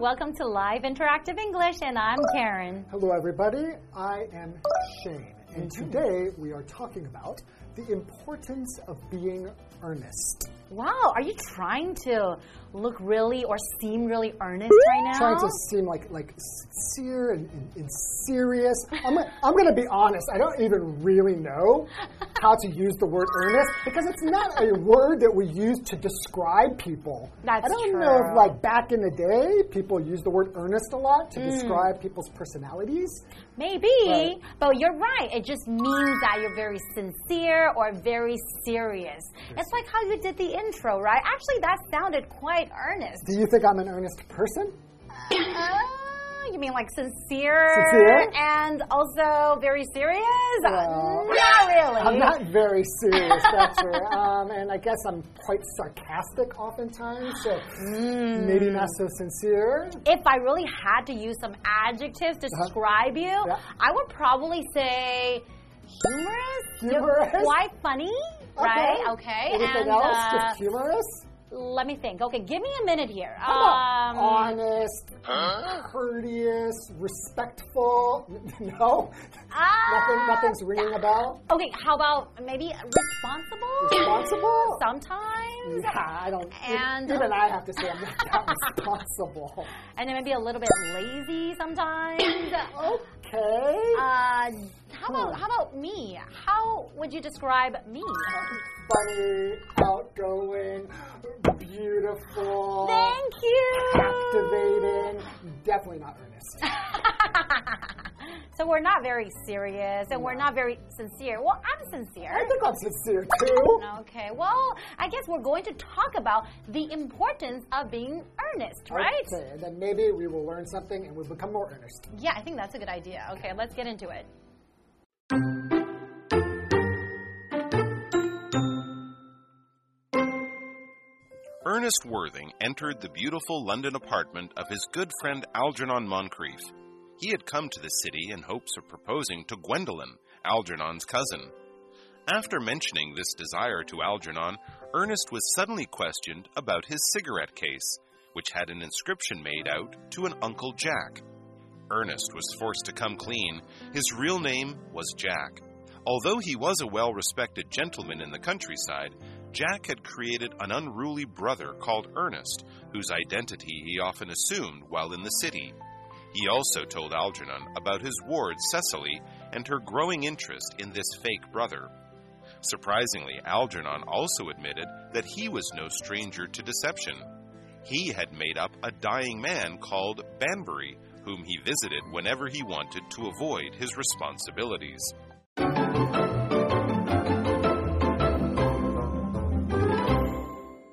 welcome to Live Interactive English, and I'm Karen. Hello, everybody. I am Shane, and mm-hmm. today we are talking about the importance of being earnest. Wow, are you trying to look really or seem really earnest right now? Trying to seem like like sincere and, and, and serious. I'm, gonna- I'm going to be honest. I don't even really know how to use the word earnest because it's not a word that we use to describe people. That's I don't know if like back in the day people used the word earnest a lot Mm. to describe people's personalities. Maybe, Right. but you're right. It just means that you're very sincere or very serious. It's like how you did the intro, right? Actually, that sounded quite earnest. Do you think I'm an earnest person? Uh, you mean like sincere, Sincere? and also very serious? Well, not really. I'm not very serious, that's for um, and I guess I'm quite sarcastic oftentimes, so Mm. maybe not so sincere. if I really had to use some adjectives to describe you, Uh-huh. Yeah. I would probably say humorous, Humorous? quite funny, right? Okay. Anything and, else? uh, Just humorous? let me think. Okay, give me a minute here. How Um, honest, courteous, respectful? no, ah, nothing. Nothing's ringing a bell. Okay, how about maybe responsible? Responsible? Sometimes. Yeah, I don't. And- even I have to say I'm not that responsible. And then maybe a little bit lazy sometimes. Okay. Uh, how about Hmm. how about me? How would you describe me? Funny, outgoing, beautiful. Thank you. activating. Definitely not earnest. so we're not very serious and we're not very sincere. Well, I'm sincere. I think I'm sincere too. Okay, well, I guess we're going to talk about the importance of being earnest, right? Okay, and then maybe we will learn something and we'll become more earnest. Yeah, I think that's a good idea. Okay, let's get into it. Ernest Worthing entered the beautiful London apartment of his good friend Algernon Moncrief. He had come to the city in hopes of proposing to Gwendolen, Algernon's cousin. After mentioning this desire to Algernon, Ernest was suddenly questioned about his cigarette case, which had an inscription made out to an Uncle Jack. Ernest was forced to come clean. His real name was Jack. Although he was a well respected gentleman in the countryside, Jack had created an unruly brother called Ernest, whose identity he often assumed while in the city. He also told Algernon about his ward Cecily and her growing interest in this fake brother. Surprisingly, Algernon also admitted that he was no stranger to deception. He had made up a dying man called Bunbury, whom he visited whenever he wanted to avoid his responsibilities.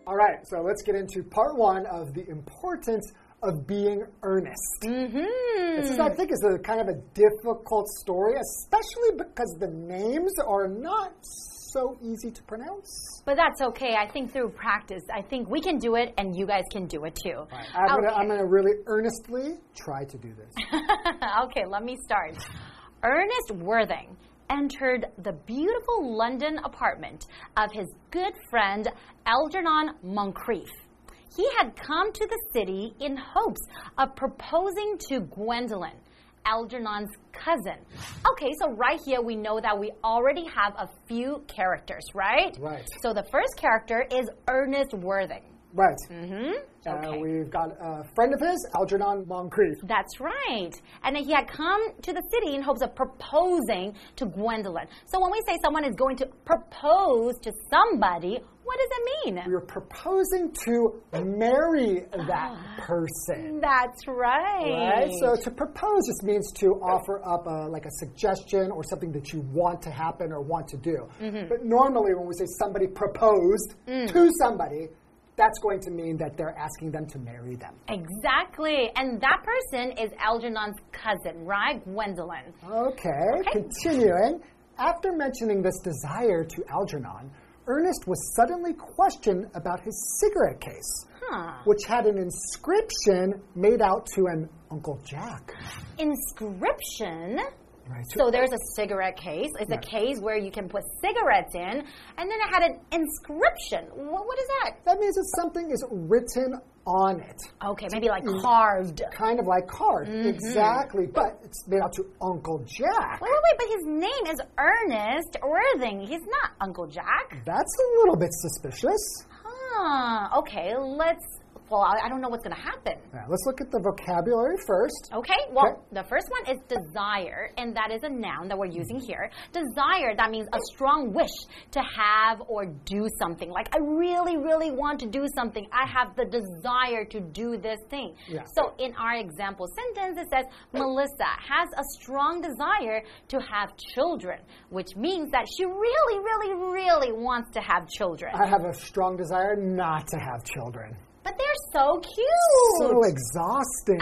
All right, so let's get into part one of the importance of being earnest. Mm-hmm. This is, I think, is a kind of a difficult story, especially because the names are not so easy to pronounce. But that's okay. I think through practice, I think we can do it and you guys can do it too. I'm gonna, Okay. I'm gonna really earnestly try to do this. okay, let me start. Ernest Worthing entered the beautiful London apartment of his good friend Algernon Moncrief. He had come to the city in hopes of proposing to Gwendolen, Algernon's cousin. Okay, so right here we know that we already have a few characters, right? Right. So the first character is Ernest Worthing. Right. Mm hmm Uh, Okay. we've got a friend of his, Algernon Moncrief. That's right. And then he had come to the city in hopes of proposing to Gwendolen. So when we say someone is going to propose to somebody, what does it mean? Were proposing to marry that person. That's right. Right? So to propose just means to offer up a, like a suggestion or something that you want to happen or want to do. Mm-hmm. But normally when we say somebody proposed Mm. to somebody, that's going to mean that they're asking them to marry them. Exactly. And that person is Algernon's cousin, right? Gwendolen. Okay, continuing. After mentioning this desire to Algernon, Ernest was suddenly questioned about his cigarette case, Huh. which had an inscription made out to an Uncle Jack. Inscription? Right. So there's a cigarette case. It's a case where you can put cigarettes in, and then it had an inscription. What, what is that? That means that something is written on it. Okay, maybe like carved. Kind of like carved, Mm-hmm. Exactly. But it's made out to Uncle Jack. Wait, wait, wait, but his name is Ernest Worthing. He's not Uncle Jack. That's a little bit suspicious. Huh. Okay, let's. Well, I I don't know what's going to happen. Now, let's look at the vocabulary first. Okay, well, Okay. the first one is desire, and that is a noun that we're using here. Desire, that means a strong wish to have or do something. Like, I really, really want to do something. I have the desire to do this thing. Yeah. So, in our example sentence, it says, Melissa has a strong desire to have children, which means that she really, really, really wants to have children. I have a strong desire not to have children. But they're so cute. So exhausting.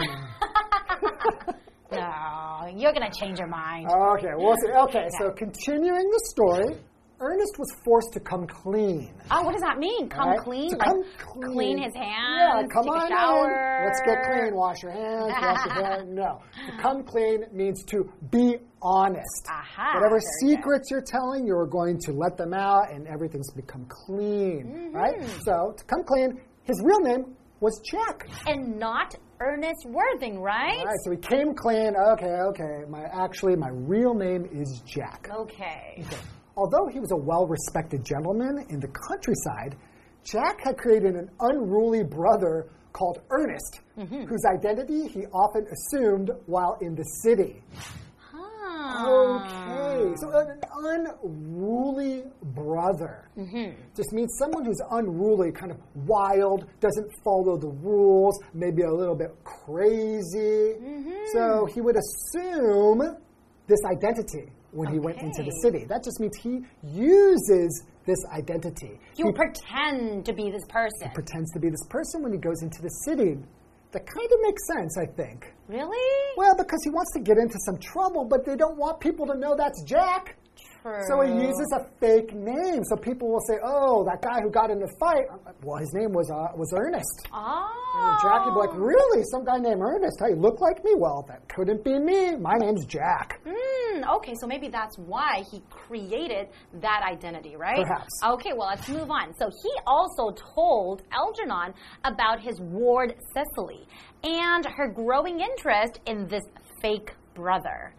no, you're going to change your mind. okay, we'll see. Okay, so continuing the story, Ernest was forced to come clean. Oh, what does that mean? Come Right? clean? To like come clean. clean. his hands? Yeah, come on shower. in. Let's get clean. Wash your hands. Wash your hair. No, to come clean means to be honest. Aha, Whatever good. secrets you're telling, you're going to let them out, and everything's become clean. Right. Mm-hmm. So to come clean, his real name was Jack. And not Ernest Worthing, right? All right. So he came clean. Okay. Okay. My actually, my real name is Jack. Okay. Although he was a well respected gentleman in the countryside, Jack had created an unruly brother called Ernest, Mm-hmm. whose identity he often assumed while in the city. Okay, so an unruly brother Mm-hmm. just means someone who's unruly, kind of wild, doesn't follow the rules, maybe a little bit crazy. Mm-hmm. So he would assume this identity when he went into the city. That just means he uses this identity. He will pretend to be this person. He pretends to be this person when he goes into the city. That kind of makes sense, I think. Really? Well, because he wants to get into some trouble, but they don't want people to know that's Jack. True. So he uses a fake name. So people will say, "Oh, that guy who got in the fight. Well, his name was uh, was Ernest." Oh. And Jackie be like, "Really? Some guy named Ernest? Hey, you look like me? Well, that couldn't be me. My name's Jack." Hmm, okay, so maybe that's why he created that identity, right? Perhaps. Okay, well, let's move on. So he also told Algernon about his ward Cecily and her growing interest in this fake brother.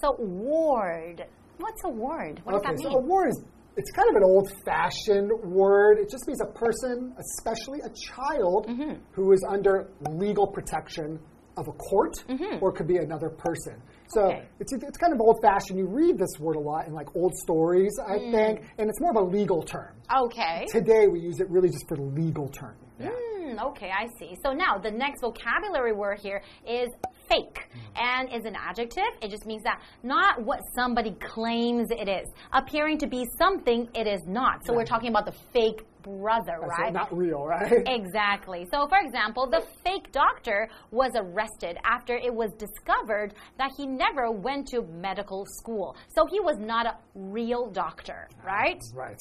So, ward. What's a ward? What okay, does that so a ward is it's kind of an old-fashioned word. It just means a person, especially a child, Mm-hmm. who is under legal protection of a court, or it could be another person. So. Okay. it's it's kind of old-fashioned. You read this word a lot in like old stories, I Mm. think, and it's more of a legal term. Okay. Today we use it really just for legal term. Yeah. Hmm, okay, I see. So now the next vocabulary word here is fake and is an adjective. It just means that not what somebody claims it is, appearing to be something it is not. So we're talking about the fake brother, So right? not real, right? Exactly. So, for example, the fake doctor was arrested after it was discovered that he never went to medical school. So, he was not a real doctor, right? Ah, right.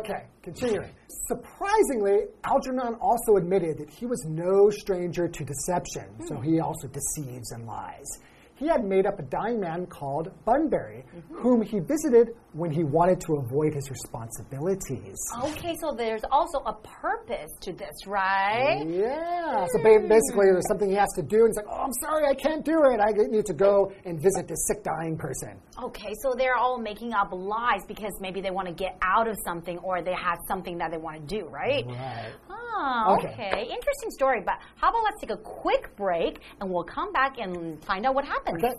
Okay, continuing. Surprisingly, Algernon also admitted that he was no stranger to deception, hmm. so he also deceives and lies. He had made up a dying man called Bunbury, mm-hmm. whom he visited when he wanted to avoid his responsibilities. Okay, so there's also a purpose to this, right? Yeah. So ba- basically, there's something he has to do, and he's like, "Oh, I'm sorry, I can't do it. I need to go and visit this sick, dying person." Okay, so they're all making up lies because maybe they want to get out of something or they have something that they want to do, right? Right. Oh, Okay. okay. Interesting story, but how about let's take a quick break and we'll come back and find out what happened. Okay.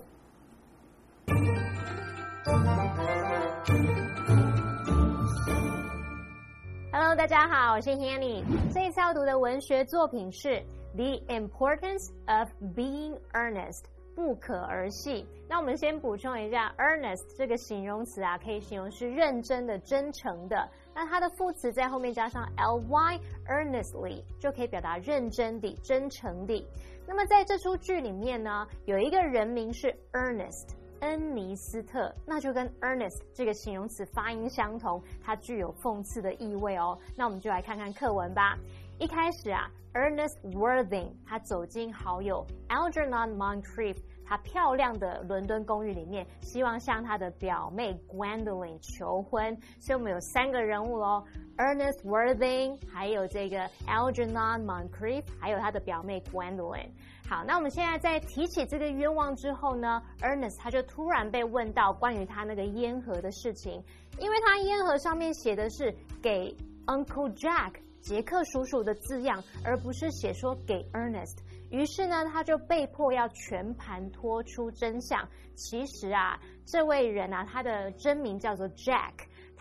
Hello，大家好，我是 Hanny。这一次要读的文学作品是《The Importance of Being Earnest》，不可儿戏。那我们先补充一下，earnest 这个形容词啊，可以形容是认真的、真诚的。那它的副词在后面加上 ly，earnestly 就可以表达认真地、真诚地。那么在这出剧里面呢，有一个人名是 Earnest。恩尼斯特，那就跟 Ernest 这个形容词发音相同，它具有讽刺的意味哦。那我们就来看看课文吧。一开始啊，Ernest Worthing 他走进好友 Algernon Moncrief 她漂亮的伦敦公寓里面，希望向他的表妹 Gwendolyn 求婚。所以我们有三个人物喽，Ernest Worthing，还有这个 Algernon Moncrief，还有他的表妹 Gwendolyn。好，那我们现在在提起这个愿望之后呢，Ernest 他就突然被问到关于他那个烟盒的事情，因为他烟盒上面写的是给 Uncle Jack 杰克叔叔的字样，而不是写说给 Ernest。于是呢，他就被迫要全盘托出真相。其实啊，这位人啊，他的真名叫做 Jack。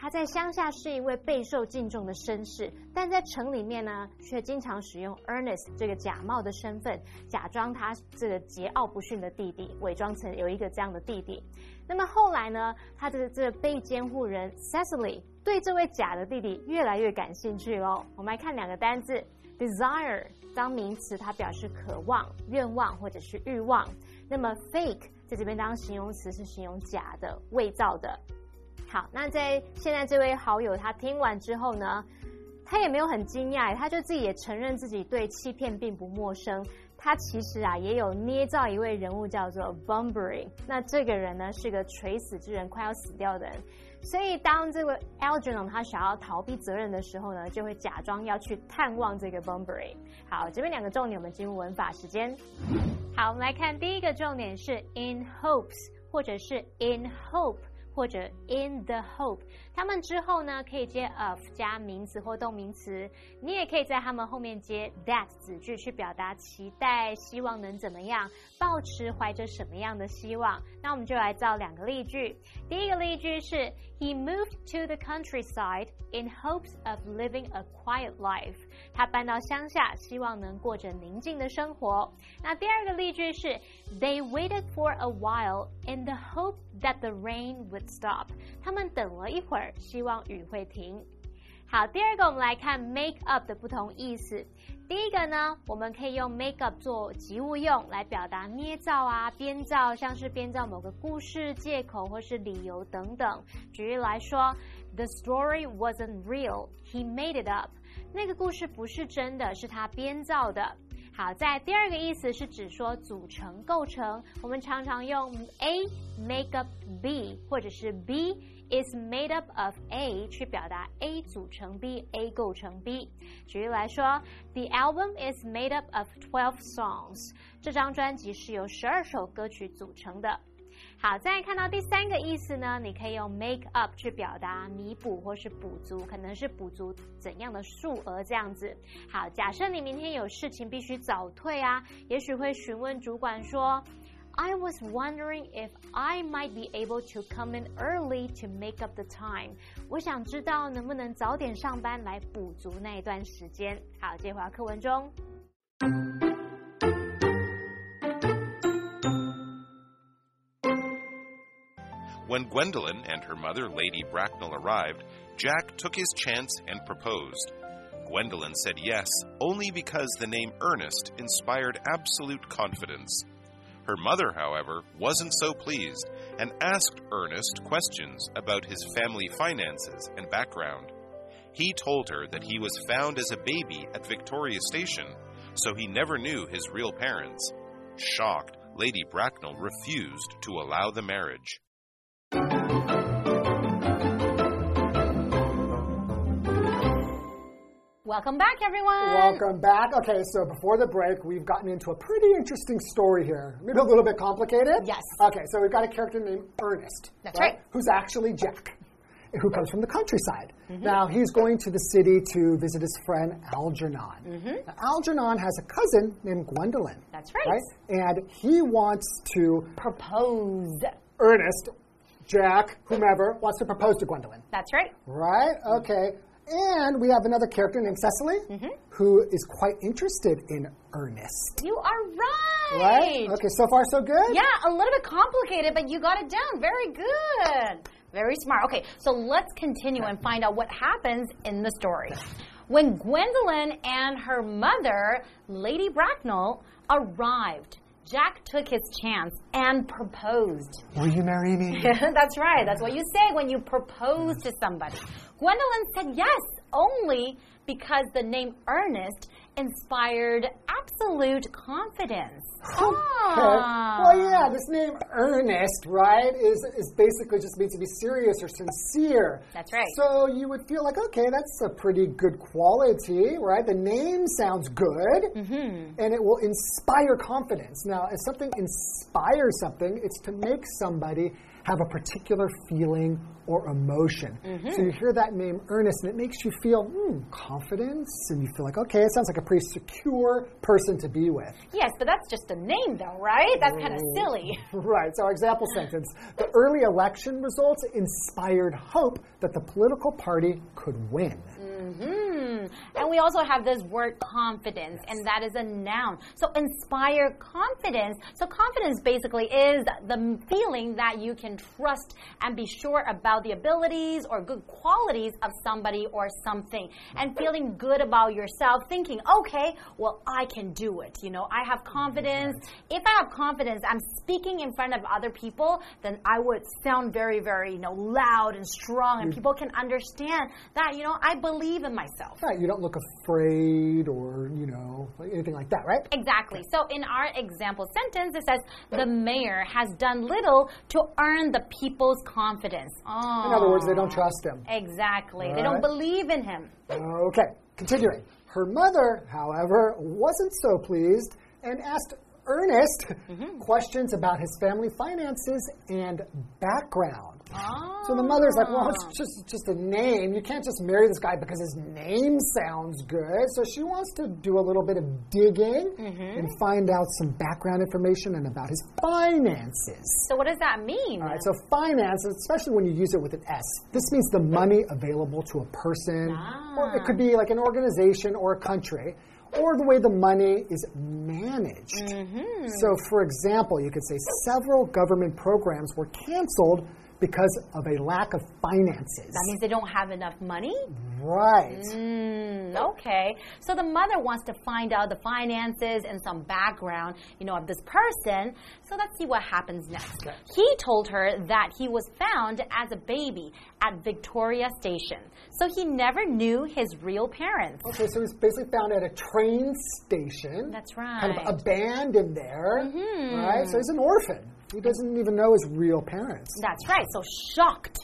他在乡下是一位备受敬重的绅士，但在城里面呢，却经常使用 Ernest 这个假冒的身份，假装他这个桀骜不驯的弟弟，伪装成有一个这样的弟弟。那么后来呢，他的这个被监护人 Cecily 对这位假的弟弟越来越感兴趣喽。我们来看两个单字，desire 当名词，它表示渴望、愿望或者是欲望。那么 fake 在这边当形容词，是形容假的、伪造的。好，那在现在这位好友他听完之后呢，他也没有很惊讶，他就自己也承认自己对欺骗并不陌生。他其实啊也有捏造一位人物叫做 Bunbury，那这个人呢是个垂死之人，快要死掉的人。所以当这位 Algernon 他想要逃避责任的时候呢，就会假装要去探望这个 Bunbury。好，这边两个重点，我们进入文法时间。好，我们来看第一个重点是 in hopes，或者是 in hope。或者 in the hope，他们之后呢可以接 of 加名词或动名词，你也可以在他们后面接 that 子句去表达期待、希望能怎么样，抱持怀着什么样的希望。那我们就来造两个例句。第一个例句是 He moved to the countryside in hopes of living a quiet life。他搬到乡下，希望能过着宁静的生活。那第二个例句是 They waited for a while in the hope that the rain would stop。他们等了一会儿，希望雨会停。好，第二个我们来看 make up 的不同意思。第一个呢，我们可以用 make up 做及物用来表达捏造啊、编造，像是编造某个故事、借口或是理由等等。举例来说，The story wasn't real, he made it up。那个故事不是真的，是他编造的。好，在第二个意思是指说组成、构成。我们常常用 A make up B，或者是 B is made up of A 去表达 A 组成 B，A 构成 B。举例来说，The album is made up of twelve songs。这张专辑是由十二首歌曲组成的。好，再看到第三个意思呢，你可以用 make up 去表达弥补或是补足，可能是补足怎样的数额这样子。好，假设你明天有事情必须早退啊，也许会询问主管说，I was wondering if I might be able to come in early to make up the time。我想知道能不能早点上班来补足那一段时间。好，接回到课文中。When Gwendolen and her mother, Lady Bracknell, arrived, Jack took his chance and proposed. Gwendolen said yes, only because the name Ernest inspired absolute confidence. Her mother, however, wasn't so pleased and asked Ernest questions about his family finances and background. He told her that he was found as a baby at Victoria Station, so he never knew his real parents. Shocked, Lady Bracknell refused to allow the marriage. Welcome back, everyone. Welcome back. Okay, so before the break, we've gotten into a pretty interesting story here. Maybe a little bit complicated. Yes. Okay, so we've got a character named Ernest. That's right. Who's actually Jack, who comes from the countryside. Mm-hmm. Now, he's going to the city to visit his friend Algernon. Mm-hmm. Now, Algernon has a cousin named Gwendolen. That's right. And he wants to, Propose. Ernest, Jack, whomever, wants to propose to Gwendolen. That's right. Right? Okay. And we have another character named Cecily Mm-hmm. who is quite interested in Ernest. You are right. Right? Okay, so far so good? Yeah, a little bit complicated, but you got it down. Very good. Very smart. Okay, so let's continue and find out what happens in the story. When Gwendolen and her mother, Lady Bracknell, arrived, Jack took his chance and proposed. Will you marry me? That's right. That's what you say when you propose to somebody. Gwendolen said yes, only because the name Ernest inspired absolute confidence. Ah. Well, yeah, this name Ernest, right, is is basically just means to be serious or sincere. That's right. So you would feel like, okay, that's a pretty good quality, right? The name sounds good, Mm-hmm. and it will inspire confidence. Now, if something inspires something, it's to make somebody have a particular feeling or emotion. Mm-hmm. So you hear that name Ernest, and it makes you feel hmm, confidence, and you feel like, okay, it sounds like a pretty secure person to be with. Yes, but that's just a name, though, right? That's kind of silly. Right. So, our example sentence the early election results inspired hope that the political party could win. Hmm. And we also have this word confidence, and that is a noun. So inspire confidence. So confidence basically is the feeling that you can trust and be sure about the abilities or good qualities of somebody or something. And feeling good about yourself, thinking, okay, well, I can do it. You know, I have confidence. If I have confidence, I'm speaking in front of other people, then I would sound very, very, you know, loud and strong, and people can understand that, you know, I believe in myself. Right. You don't look afraid or, you know, anything like that, right? Exactly. So in our example sentence, it says the mayor has done little to earn the people's confidence. Oh. In other words, they don't trust him. Exactly. They Right. don't believe in him. Okay, continuing. Her mother, however, wasn't so pleased and asked Ernest Mm-hmm. questions about his family finances and background. Oh. So the mother's like, well, ah. it's just just a name. You can't just marry this guy because his name sounds good. So she wants to do a little bit of digging Mm-hmm. and find out some background information and about his finances. So what does that mean? All right, so finance, especially when you use it with an S, this means the money available to a person, or it could be ah. like an organization or a country, or the way the money is managed. Mm-hmm. So, for example, you could say several government programs were canceled because of a lack of finances. that means they don't have enough money? right. Mm, okay. So the mother wants to find out the finances and some background, you know, of this person. So let's see what happens next. He told her that he was found as a baby at Victoria Station. So he never knew his real parents. Okay, so he's basically found at a train station. That's right. Kind of abandoned there. Right? So he's an orphan. He doesn't even know his real parents. That's right. So shocked.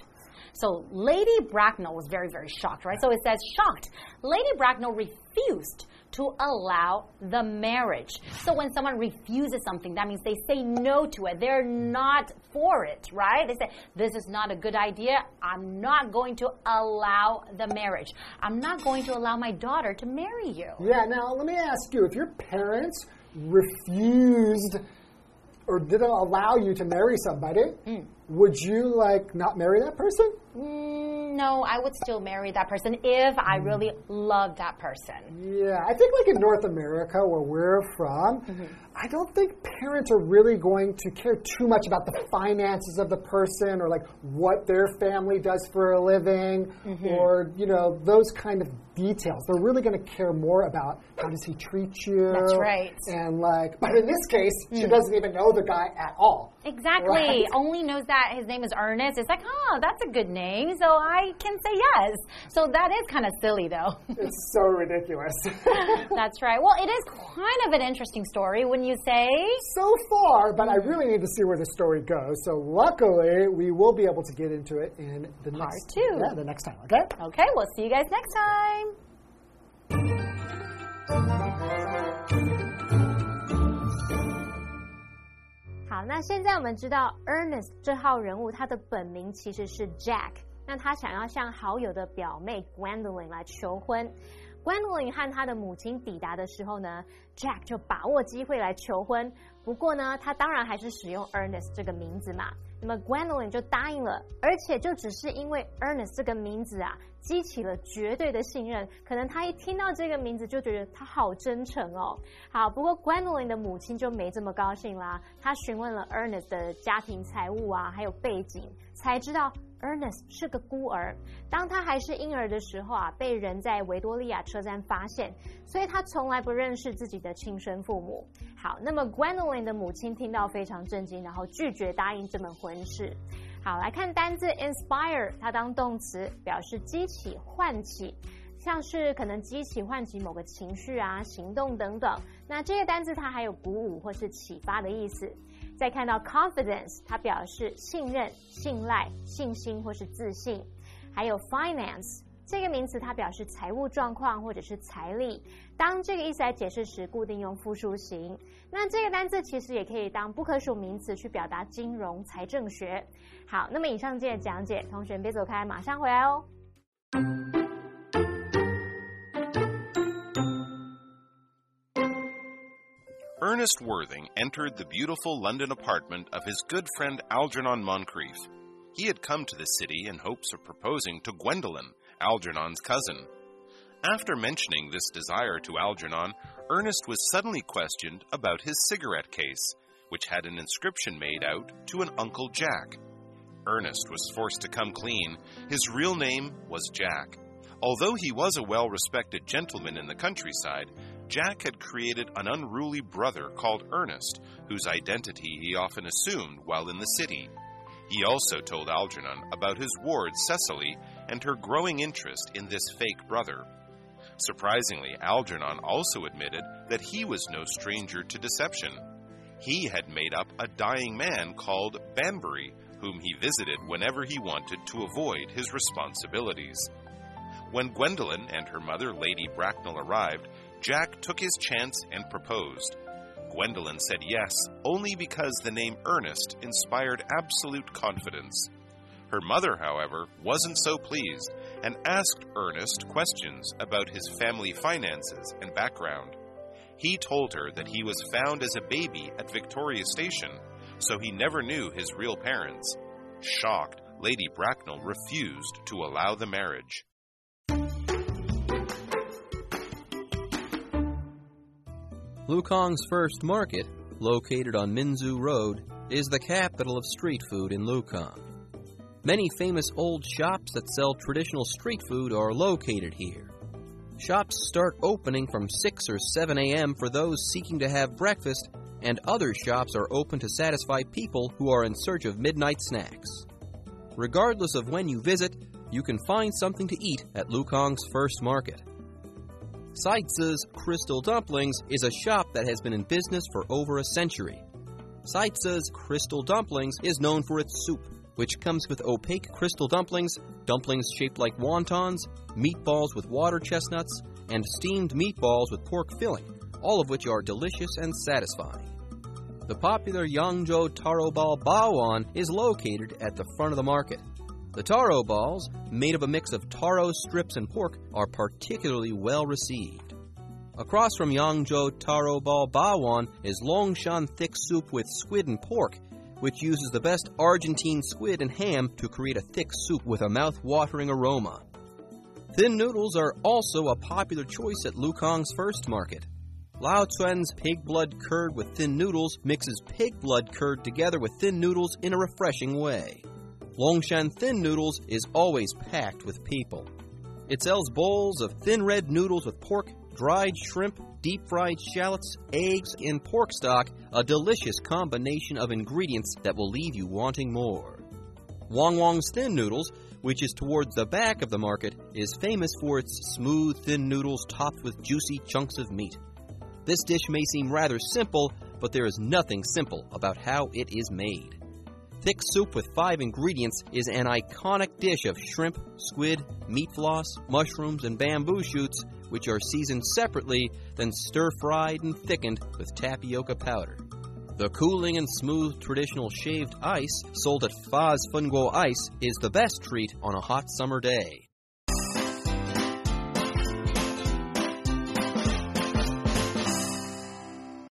So Lady Bracknell was very, very shocked, right? So it says shocked. Lady Bracknell refused to allow the marriage. So when someone refuses something, that means they say no to it. They're not for it, right? They say, this is not a good idea. I'm not going to allow the marriage. I'm not going to allow my daughter to marry you. Yeah, now let me ask you if your parents refused or didn't allow you to marry somebody, hmm. would you like not marry that person? Mm, no, I would still marry that person if I hmm. really love that person. Yeah, I think like in North America where we're from, mm-hmm. I don't think parents are really going to care too much about the finances of the person or like what their family does for a living mm-hmm. or, you know, those kind of details. They're really going to care more about how does he treat you? That's right. And like, but in this case, she mm. doesn't even know the guy at all. Exactly. Right. Only knows that his name is Ernest. It's like, oh, that's a good name, so I can say yes. So that is kind of silly, though. It's so ridiculous. that's right. Well, it is kind of an interesting story when you you say? So far, but I really need to see where the story goes. So luckily, we will be able to get into it in the Part next two. Yeah, the next time. Okay. Okay. We'll see you guys next time. Ernest 这号人物，他的本名其实是 Jack。那他想要向好友的表妹 Gwendolen 来求婚。Gwendolyn 和他的母亲抵达的时候呢，Jack 就把握机会来求婚。不过呢，他当然还是使用 Ernest 这个名字嘛。那么 Gwendolyn 就答应了，而且就只是因为 Ernest 这个名字啊，激起了绝对的信任。可能他一听到这个名字就觉得他好真诚哦。好，不过 Gwendolyn 的母亲就没这么高兴啦。她询问了 Ernest 的家庭财务啊，还有背景，才知道 Ernest 是个孤儿。当他还是婴儿的时候啊，被人在维多利亚车站发现，所以他从来不认识自己的亲生父母。好，那么 Gwendolyn 的母亲听到非常震惊，然后拒绝答应这门婚事。好，来看单字 inspire，它当动词表示激起、唤起。像是可能激起、唤起某个情绪啊、行动等等。那这些单字它还有鼓舞或是启发的意思。再看到 confidence，它表示信任、信赖、信心或是自信。还有 finance 这个名词，它表示财务状况或者是财力。当这个意思来解释时，固定用复数形。那这个单字其实也可以当不可数名词去表达金融、财政学。好，那么以上这些讲解，同学别走开，马上回来哦。Ernest Worthing entered the beautiful London apartment of his good friend Algernon Moncrief. He had come to the city in hopes of proposing to Gwendolen, Algernon's cousin. After mentioning this desire to Algernon, Ernest was suddenly questioned about his cigarette case, which had an inscription made out to an Uncle Jack. Ernest was forced to come clean. His real name was Jack. Although he was a well respected gentleman in the countryside, Jack had created an unruly brother called Ernest, whose identity he often assumed while in the city. He also told Algernon about his ward Cecily and her growing interest in this fake brother. Surprisingly, Algernon also admitted that he was no stranger to deception. He had made up a dying man called Bunbury, whom he visited whenever he wanted to avoid his responsibilities. When Gwendolen and her mother, Lady Bracknell, arrived, Jack took his chance and proposed. Gwendolen said yes only because the name Ernest inspired absolute confidence. Her mother, however, wasn't so pleased and asked Ernest questions about his family finances and background. He told her that he was found as a baby at Victoria Station, so he never knew his real parents. Shocked, Lady Bracknell refused to allow the marriage. Lukang's first market, located on Minzu Road, is the capital of street food in Lukang. Many famous old shops that sell traditional street food are located here. Shops start opening from 6 or 7 a.m. for those seeking to have breakfast, and other shops are open to satisfy people who are in search of midnight snacks. Regardless of when you visit, you can find something to eat at Lukang's first market. Seitz's Crystal Dumplings is a shop that has been in business for over a century. Seitz's Crystal Dumplings is known for its soup, which comes with opaque crystal dumplings, dumplings shaped like wontons, meatballs with water chestnuts, and steamed meatballs with pork filling, all of which are delicious and satisfying. The popular Yangzhou Taro Ball Bawan is located at the front of the market. The taro balls, made of a mix of taro strips and pork, are particularly well received. Across from Yangzhou Taro Ball Bawan is Longshan thick soup with squid and pork, which uses the best Argentine squid and ham to create a thick soup with a mouth-watering aroma. Thin noodles are also a popular choice at Lukang's first market. Lao Tzuan's pig blood curd with thin noodles mixes pig blood curd together with thin noodles in a refreshing way. Longshan Thin Noodles is always packed with people. It sells bowls of thin red noodles with pork, dried shrimp, deep fried shallots, eggs, and pork stock, a delicious combination of ingredients that will leave you wanting more. Wong Wong's Thin Noodles, which is towards the back of the market, is famous for its smooth, thin noodles topped with juicy chunks of meat. This dish may seem rather simple, but there is nothing simple about how it is made. Thick soup with five ingredients is an iconic dish of shrimp, squid, meat floss, mushrooms, and bamboo shoots, which are seasoned separately, then stir fried and thickened with tapioca powder. The cooling and smooth traditional shaved ice sold at Faz Funguo Ice is the best treat on a hot summer day.